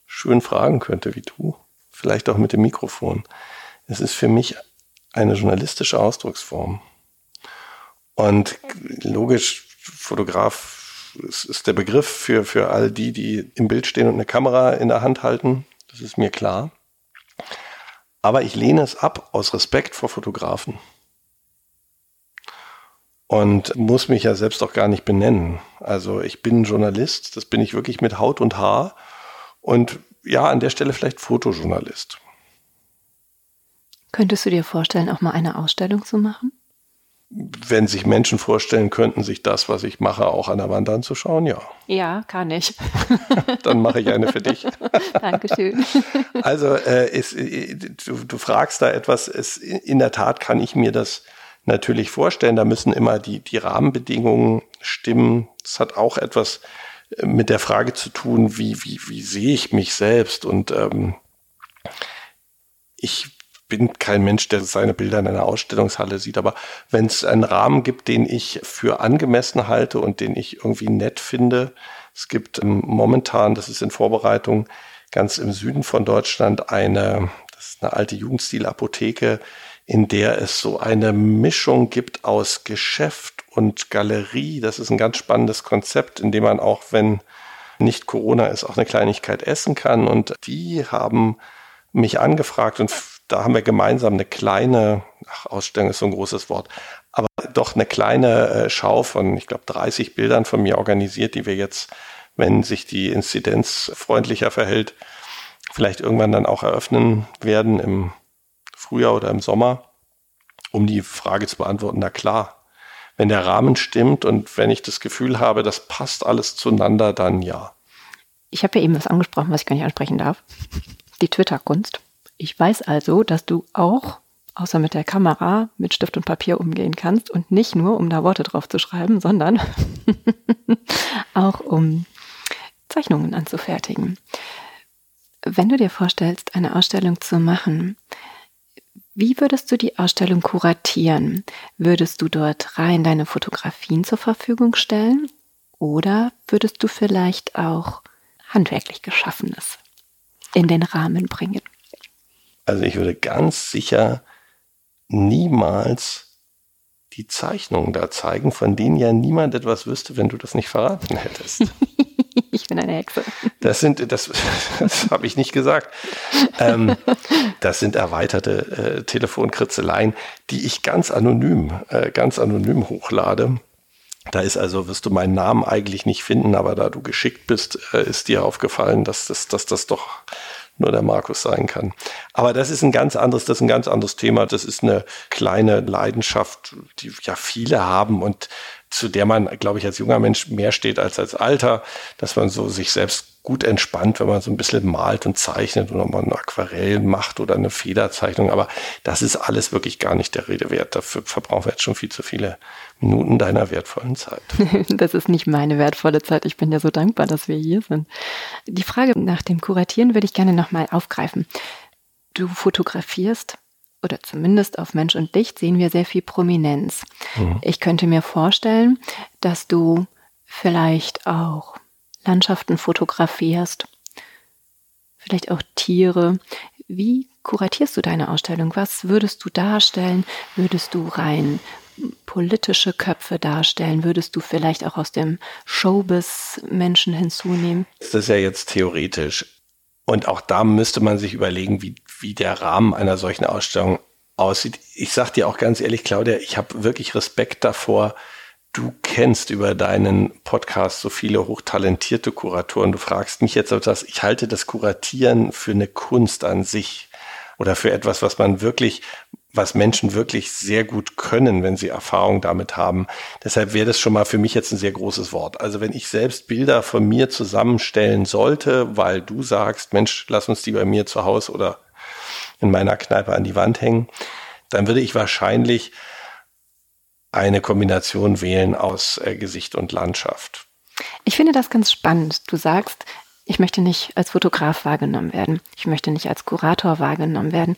schön fragen könnte wie du, vielleicht auch mit dem Mikrofon, es ist für mich eine journalistische Ausdrucksform. Und logisch, Fotograf ist, ist der Begriff für, für all die, die im Bild stehen und eine Kamera in der Hand halten. Das ist mir klar. Aber ich lehne es ab aus Respekt vor Fotografen und muss mich ja selbst auch gar nicht benennen. Also ich bin Journalist, das bin ich wirklich mit Haut und Haar und ja, an der Stelle vielleicht Fotojournalist. Könntest du dir vorstellen, auch mal eine Ausstellung zu machen? Wenn sich Menschen vorstellen könnten, sich das, was ich mache, auch an der Wand anzuschauen, ja. Ja, kann ich. Dann mache ich eine für dich. Dankeschön. Also äh, es, äh, du, du, fragst da etwas, es, in der Tat kann ich mir das natürlich vorstellen. Da müssen immer die, die Rahmenbedingungen stimmen. Das hat auch etwas äh, mit der Frage zu tun, wie, wie, wie sehe ich mich selbst? Und ähm, ich bin kein Mensch, der seine Bilder in einer Ausstellungshalle sieht, aber wenn es einen Rahmen gibt, den ich für angemessen halte und den ich irgendwie nett finde, es gibt ähm, momentan, das ist in Vorbereitung, ganz im Süden von Deutschland eine, das ist eine alte Jugendstilapotheke, in der es so eine Mischung gibt aus Geschäft und Galerie. Das ist ein ganz spannendes Konzept, in dem man auch, wenn nicht Corona ist, auch eine Kleinigkeit essen kann. Und die haben mich angefragt und da haben wir gemeinsam eine kleine, ach, Ausstellung ist so ein großes Wort, aber doch eine kleine äh, Schau von, ich glaube, 30 Bildern von mir organisiert, die wir jetzt, wenn sich die Inzidenz freundlicher verhält, vielleicht irgendwann dann auch eröffnen werden im Frühjahr oder im Sommer, um die Frage zu beantworten, na klar, wenn der Rahmen stimmt und wenn ich das Gefühl habe, das passt alles zueinander, dann ja. Ich habe ja eben was angesprochen, was ich gar nicht ansprechen darf. Die Twitter-Kunst. Ich weiß also, dass du auch, außer mit der Kamera, mit Stift und Papier umgehen kannst und nicht nur, um da Worte drauf zu schreiben, sondern auch um Zeichnungen anzufertigen. Wenn du dir vorstellst, eine Ausstellung zu machen, wie würdest du die Ausstellung kuratieren? Würdest du dort rein deine Fotografien zur Verfügung stellen? Oder würdest du vielleicht auch handwerklich Geschaffenes in den Rahmen bringen? Also ich würde ganz sicher niemals die Zeichnungen da zeigen, von denen ja niemand etwas wüsste, wenn du das nicht verraten hättest. ich bin eine Hexe. Das sind, das, das habe ich nicht gesagt. Ähm, das sind erweiterte äh, Telefonkritzeleien, die ich ganz anonym, äh, ganz anonym hochlade. Da ist also, wirst du meinen Namen eigentlich nicht finden, aber da du geschickt bist, äh, ist dir aufgefallen, dass das, dass das doch nur der Markus sein kann. Aber das ist ein ganz anderes, das ist ein ganz anderes Thema. Das ist eine kleine Leidenschaft, die ja viele haben und zu der man, glaube ich, als junger Mensch mehr steht als als Alter, dass man so sich selbst gut entspannt, wenn man so ein bisschen malt und zeichnet oder man ein Aquarell macht oder eine Federzeichnung. Aber das ist alles wirklich gar nicht der Rede wert. Dafür verbrauchen wir jetzt schon viel zu viele Minuten deiner wertvollen Zeit. Das ist nicht meine wertvolle Zeit. Ich bin ja so dankbar, dass wir hier sind. Die Frage nach dem Kuratieren würde ich gerne nochmal aufgreifen. Du fotografierst oder zumindest auf Mensch und Licht sehen wir sehr viel Prominenz. Mhm. Ich könnte mir vorstellen, dass du vielleicht auch Landschaften fotografierst, vielleicht auch Tiere. Wie kuratierst du deine Ausstellung? Was würdest du darstellen? Würdest du rein politische Köpfe darstellen? Würdest du vielleicht auch aus dem Showbiz Menschen hinzunehmen? Das ist ja jetzt theoretisch. Und auch da müsste man sich überlegen, wie, wie der Rahmen einer solchen Ausstellung aussieht. Ich sag dir auch ganz ehrlich, Claudia, ich habe wirklich Respekt davor. Du kennst über deinen Podcast so viele hochtalentierte Kuratoren. Du fragst mich jetzt etwas. Ich halte das Kuratieren für eine Kunst an sich oder für etwas, was man wirklich was Menschen wirklich sehr gut können, wenn sie Erfahrung damit haben. Deshalb wäre das schon mal für mich jetzt ein sehr großes Wort. Also wenn ich selbst Bilder von mir zusammenstellen sollte, weil du sagst, Mensch, lass uns die bei mir zu Hause oder in meiner Kneipe an die Wand hängen, dann würde ich wahrscheinlich eine Kombination wählen aus äh, Gesicht und Landschaft. Ich finde das ganz spannend. Du sagst, ich möchte nicht als Fotograf wahrgenommen werden. Ich möchte nicht als Kurator wahrgenommen werden.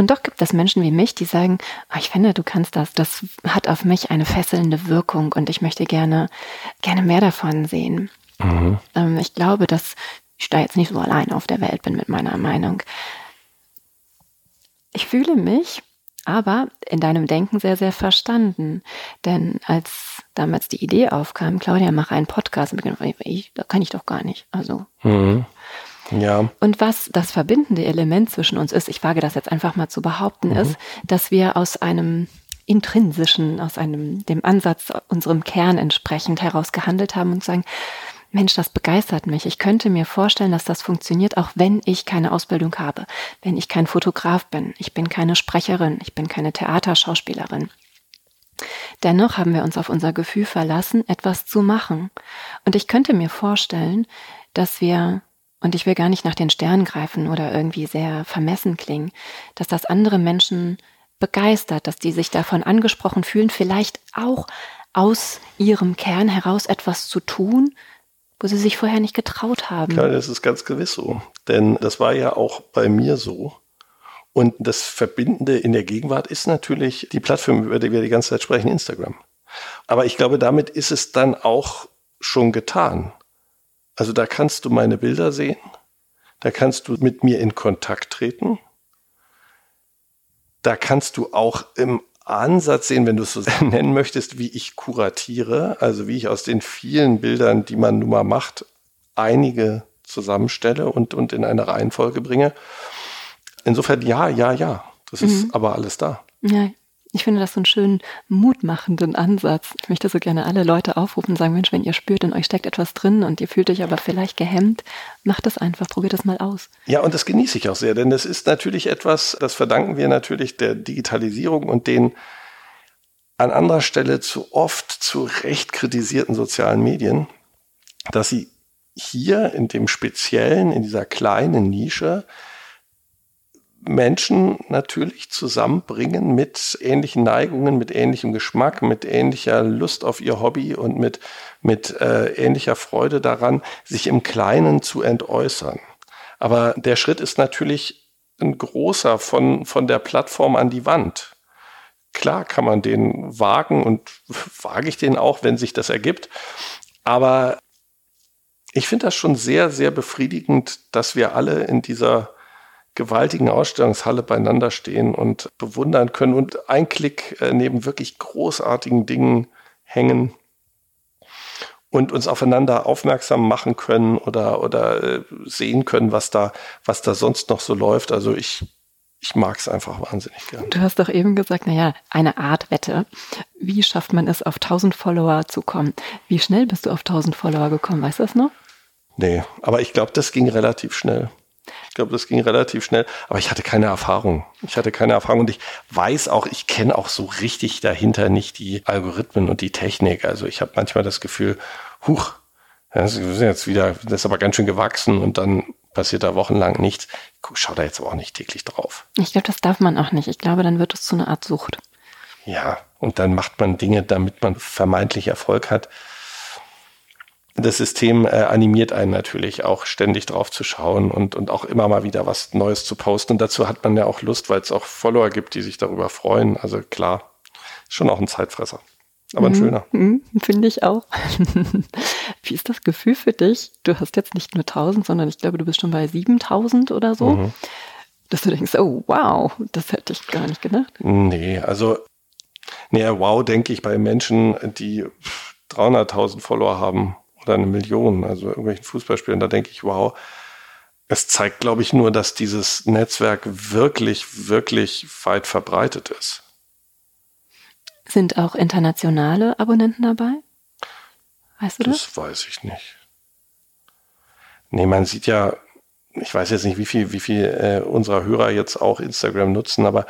Und doch gibt es Menschen wie mich, die sagen, oh, ich finde, du kannst das, das hat auf mich eine fesselnde Wirkung und ich möchte gerne, gerne mehr davon sehen. Mhm. Ähm, ich glaube, dass ich da jetzt nicht so allein auf der Welt bin mit meiner Meinung. Ich fühle mich aber in deinem Denken sehr, sehr verstanden. Denn als damals die Idee aufkam, Claudia, mach einen Podcast, da kann ich doch gar nicht. Also. Mhm. Ja. Und was das verbindende Element zwischen uns ist, ich wage das jetzt einfach mal zu behaupten, mhm. ist, dass wir aus einem intrinsischen, aus einem, dem Ansatz unserem Kern entsprechend heraus gehandelt haben und sagen, Mensch, das begeistert mich. Ich könnte mir vorstellen, dass das funktioniert, auch wenn ich keine Ausbildung habe, wenn ich kein Fotograf bin, ich bin keine Sprecherin, ich bin keine Theaterschauspielerin. Dennoch haben wir uns auf unser Gefühl verlassen, etwas zu machen. Und ich könnte mir vorstellen, dass wir und ich will gar nicht nach den Sternen greifen oder irgendwie sehr vermessen klingen, dass das andere Menschen begeistert, dass die sich davon angesprochen fühlen, vielleicht auch aus ihrem Kern heraus etwas zu tun, wo sie sich vorher nicht getraut haben. Klar, das ist ganz gewiss so. Denn das war ja auch bei mir so. Und das Verbindende in der Gegenwart ist natürlich die Plattform, über die wir die ganze Zeit sprechen, Instagram. Aber ich glaube, damit ist es dann auch schon getan. Also da kannst du meine Bilder sehen, da kannst du mit mir in Kontakt treten, da kannst du auch im Ansatz sehen, wenn du es so nennen möchtest, wie ich kuratiere, also wie ich aus den vielen Bildern, die man nun mal macht, einige zusammenstelle und, und in eine Reihenfolge bringe. Insofern ja, ja, ja. Das mhm. ist aber alles da. Ja, ich finde das so einen schönen, mutmachenden Ansatz. Ich möchte so gerne alle Leute aufrufen und sagen, Mensch, wenn ihr spürt, in euch steckt etwas drin und ihr fühlt euch aber vielleicht gehemmt, macht das einfach, probiert das mal aus. Ja, und das genieße ich auch sehr, denn das ist natürlich etwas, das verdanken wir natürlich der Digitalisierung und den an anderer Stelle zu oft zu Recht kritisierten sozialen Medien, dass sie hier in dem Speziellen, in dieser kleinen Nische, Menschen natürlich zusammenbringen mit ähnlichen Neigungen, mit ähnlichem Geschmack, mit ähnlicher Lust auf ihr Hobby und mit, mit äh, ähnlicher Freude daran, sich im Kleinen zu entäußern. Aber der Schritt ist natürlich ein großer von, von der Plattform an die Wand. Klar kann man den wagen und wage ich den auch, wenn sich das ergibt. Aber ich finde das schon sehr, sehr befriedigend, dass wir alle in dieser gewaltigen Ausstellungshalle beieinander stehen und bewundern können und ein Klick äh, neben wirklich großartigen Dingen hängen und uns aufeinander aufmerksam machen können oder, oder äh, sehen können, was da, was da sonst noch so läuft. Also ich, ich mag es einfach wahnsinnig gern. Du hast doch eben gesagt, naja, eine Art Wette. Wie schafft man es, auf 1000 Follower zu kommen? Wie schnell bist du auf 1000 Follower gekommen? Weißt du das noch? Nee, aber ich glaube, das ging relativ schnell. Ich glaube, das ging relativ schnell, aber ich hatte keine Erfahrung. Ich hatte keine Erfahrung und ich weiß auch, ich kenne auch so richtig dahinter nicht die Algorithmen und die Technik. Also ich habe manchmal das Gefühl, huch, das ist jetzt wieder, das ist aber ganz schön gewachsen und dann passiert da wochenlang nichts. Ich schau da jetzt aber auch nicht täglich drauf. Ich glaube, das darf man auch nicht. Ich glaube, dann wird es zu einer Art Sucht. Ja, und dann macht man Dinge, damit man vermeintlich Erfolg hat das System äh, animiert einen natürlich auch ständig drauf zu schauen und, und auch immer mal wieder was Neues zu posten. Und dazu hat man ja auch Lust, weil es auch Follower gibt, die sich darüber freuen. Also klar, schon auch ein Zeitfresser. Aber ein mhm, schöner. Mhm, Finde ich auch. Wie ist das Gefühl für dich? Du hast jetzt nicht nur 1000, sondern ich glaube, du bist schon bei 7000 oder so. Mhm. Dass du denkst, oh wow, das hätte ich gar nicht gedacht. Nee, also, nee, wow, denke ich bei Menschen, die 300.000 Follower haben oder eine Million, also irgendwelchen Fußballspielern, da denke ich, wow, Es zeigt, glaube ich, nur, dass dieses Netzwerk wirklich, wirklich weit verbreitet ist. Sind auch internationale Abonnenten dabei? Weißt du das? Das weiß ich nicht. Nee, man sieht ja, ich weiß jetzt nicht, wie viel, wie viel äh, unserer Hörer jetzt auch Instagram nutzen, aber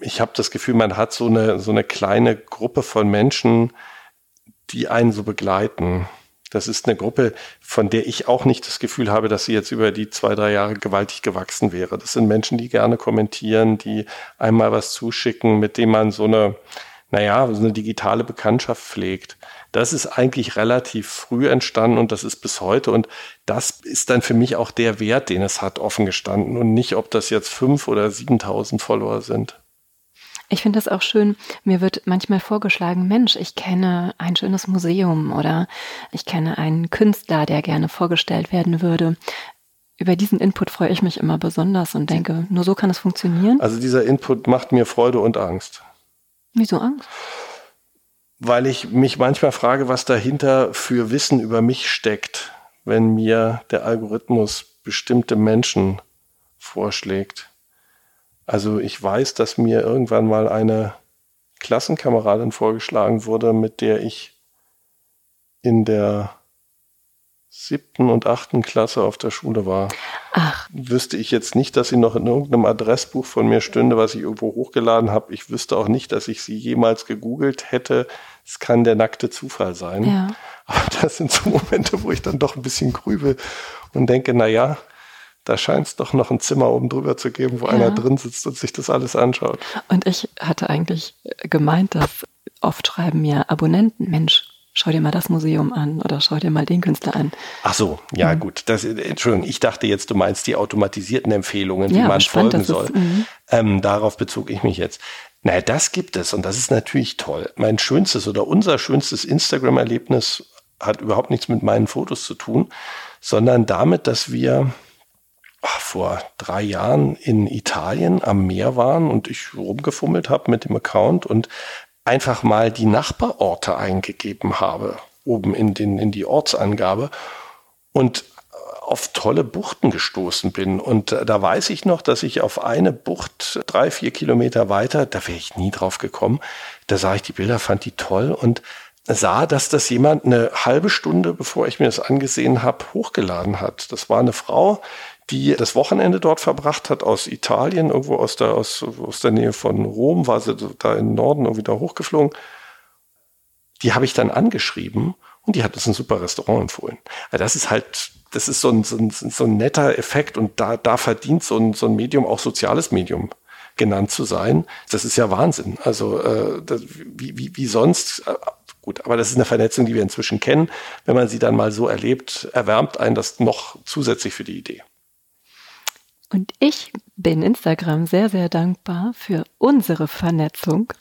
ich habe das Gefühl, man hat so eine, so eine kleine Gruppe von Menschen, die einen so begleiten. Das ist eine Gruppe, von der ich auch nicht das Gefühl habe, dass sie jetzt über die zwei, drei Jahre gewaltig gewachsen wäre. Das sind Menschen, die gerne kommentieren, die einmal was zuschicken, mit dem man so eine, naja, so eine digitale Bekanntschaft pflegt. Das ist eigentlich relativ früh entstanden und das ist bis heute. Und das ist dann für mich auch der Wert, den es hat, offen gestanden und nicht, ob das jetzt fünf oder siebentausend Follower sind. Ich finde das auch schön. Mir wird manchmal vorgeschlagen, Mensch, ich kenne ein schönes Museum oder ich kenne einen Künstler, der gerne vorgestellt werden würde. Über diesen Input freue ich mich immer besonders und denke, nur so kann es funktionieren. Also dieser Input macht mir Freude und Angst. Wieso Angst? Weil ich mich manchmal frage, was dahinter für Wissen über mich steckt, wenn mir der Algorithmus bestimmte Menschen vorschlägt. Also ich weiß, dass mir irgendwann mal eine Klassenkameradin vorgeschlagen wurde, mit der ich in der siebten und achten Klasse auf der Schule war. Ach. Wüsste ich jetzt nicht, dass sie noch in irgendeinem Adressbuch von mir stünde, was ich irgendwo hochgeladen habe. Ich wüsste auch nicht, dass ich sie jemals gegoogelt hätte. Es kann der nackte Zufall sein. Ja. Aber das sind so Momente, wo ich dann doch ein bisschen grübel und denke, na ja, da scheint es doch noch ein Zimmer oben drüber zu geben, wo ja. einer drin sitzt und sich das alles anschaut. Und ich hatte eigentlich gemeint, dass oft schreiben mir Abonnenten, Mensch, schau dir mal das Museum an oder schau dir mal den Künstler an. Ach so, ja mhm. gut. Das, Entschuldigung, ich dachte jetzt, du meinst die automatisierten Empfehlungen, wie ja, man spannend, folgen soll. Ist, mhm. ähm, darauf bezog ich mich jetzt. Naja, das gibt es und das ist natürlich toll. Mein schönstes oder unser schönstes Instagram-Erlebnis hat überhaupt nichts mit meinen Fotos zu tun, sondern damit, dass wir vor drei Jahren in Italien am Meer waren und ich rumgefummelt habe mit dem Account und einfach mal die Nachbarorte eingegeben habe, oben in, den, in die Ortsangabe und auf tolle Buchten gestoßen bin. Und da weiß ich noch, dass ich auf eine Bucht drei, vier Kilometer weiter, da wäre ich nie drauf gekommen, da sah ich die Bilder, fand die toll und sah, dass das jemand eine halbe Stunde, bevor ich mir das angesehen habe, hochgeladen hat. Das war eine Frau, die das Wochenende dort verbracht hat aus Italien, irgendwo aus der, aus, aus der Nähe von Rom, war sie da im Norden irgendwie da hochgeflogen. Die habe ich dann angeschrieben und die hat uns ein super Restaurant empfohlen. Also das ist halt, das ist so ein, so ein, so ein netter Effekt und da, da verdient so ein, so ein Medium auch soziales Medium genannt zu sein. Das ist ja Wahnsinn. Also äh, das, wie, wie, wie sonst, äh, gut, aber das ist eine Vernetzung, die wir inzwischen kennen. Wenn man sie dann mal so erlebt, erwärmt einen das noch zusätzlich für die Idee. Und ich bin Instagram sehr, sehr dankbar für unsere Vernetzung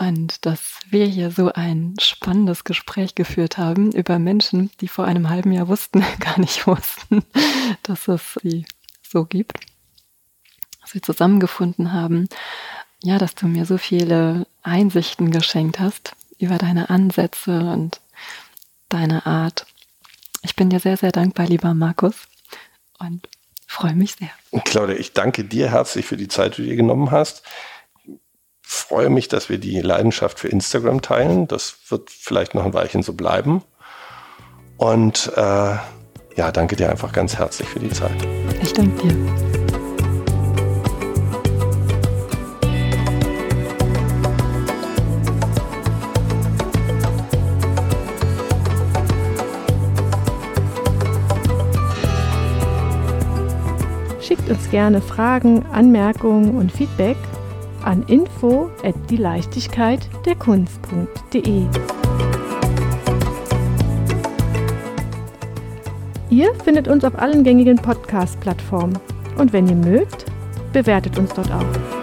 und dass wir hier so ein spannendes Gespräch geführt haben über Menschen, die vor einem halben Jahr wussten, gar nicht wussten, dass es sie so gibt. Dass wir zusammengefunden haben. Ja, dass du mir so viele Einsichten geschenkt hast über deine Ansätze und deine Art. Ich bin dir sehr, sehr dankbar, lieber Markus. Und freue mich sehr. Claudia, ich danke dir herzlich für die Zeit, die du dir genommen hast. Ich freue mich, dass wir die Leidenschaft für Instagram teilen. Das wird vielleicht noch ein Weilchen so bleiben. Und äh, ja, danke dir einfach ganz herzlich für die Zeit. Ich danke dir. Uns gerne Fragen, Anmerkungen und Feedback an info at die Leichtigkeit der Kunst.de. Ihr findet uns auf allen gängigen Podcast-Plattformen und wenn ihr mögt, bewertet uns dort auch.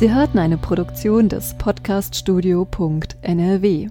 Sie hörten eine Produktion des Podcaststudio.nrw.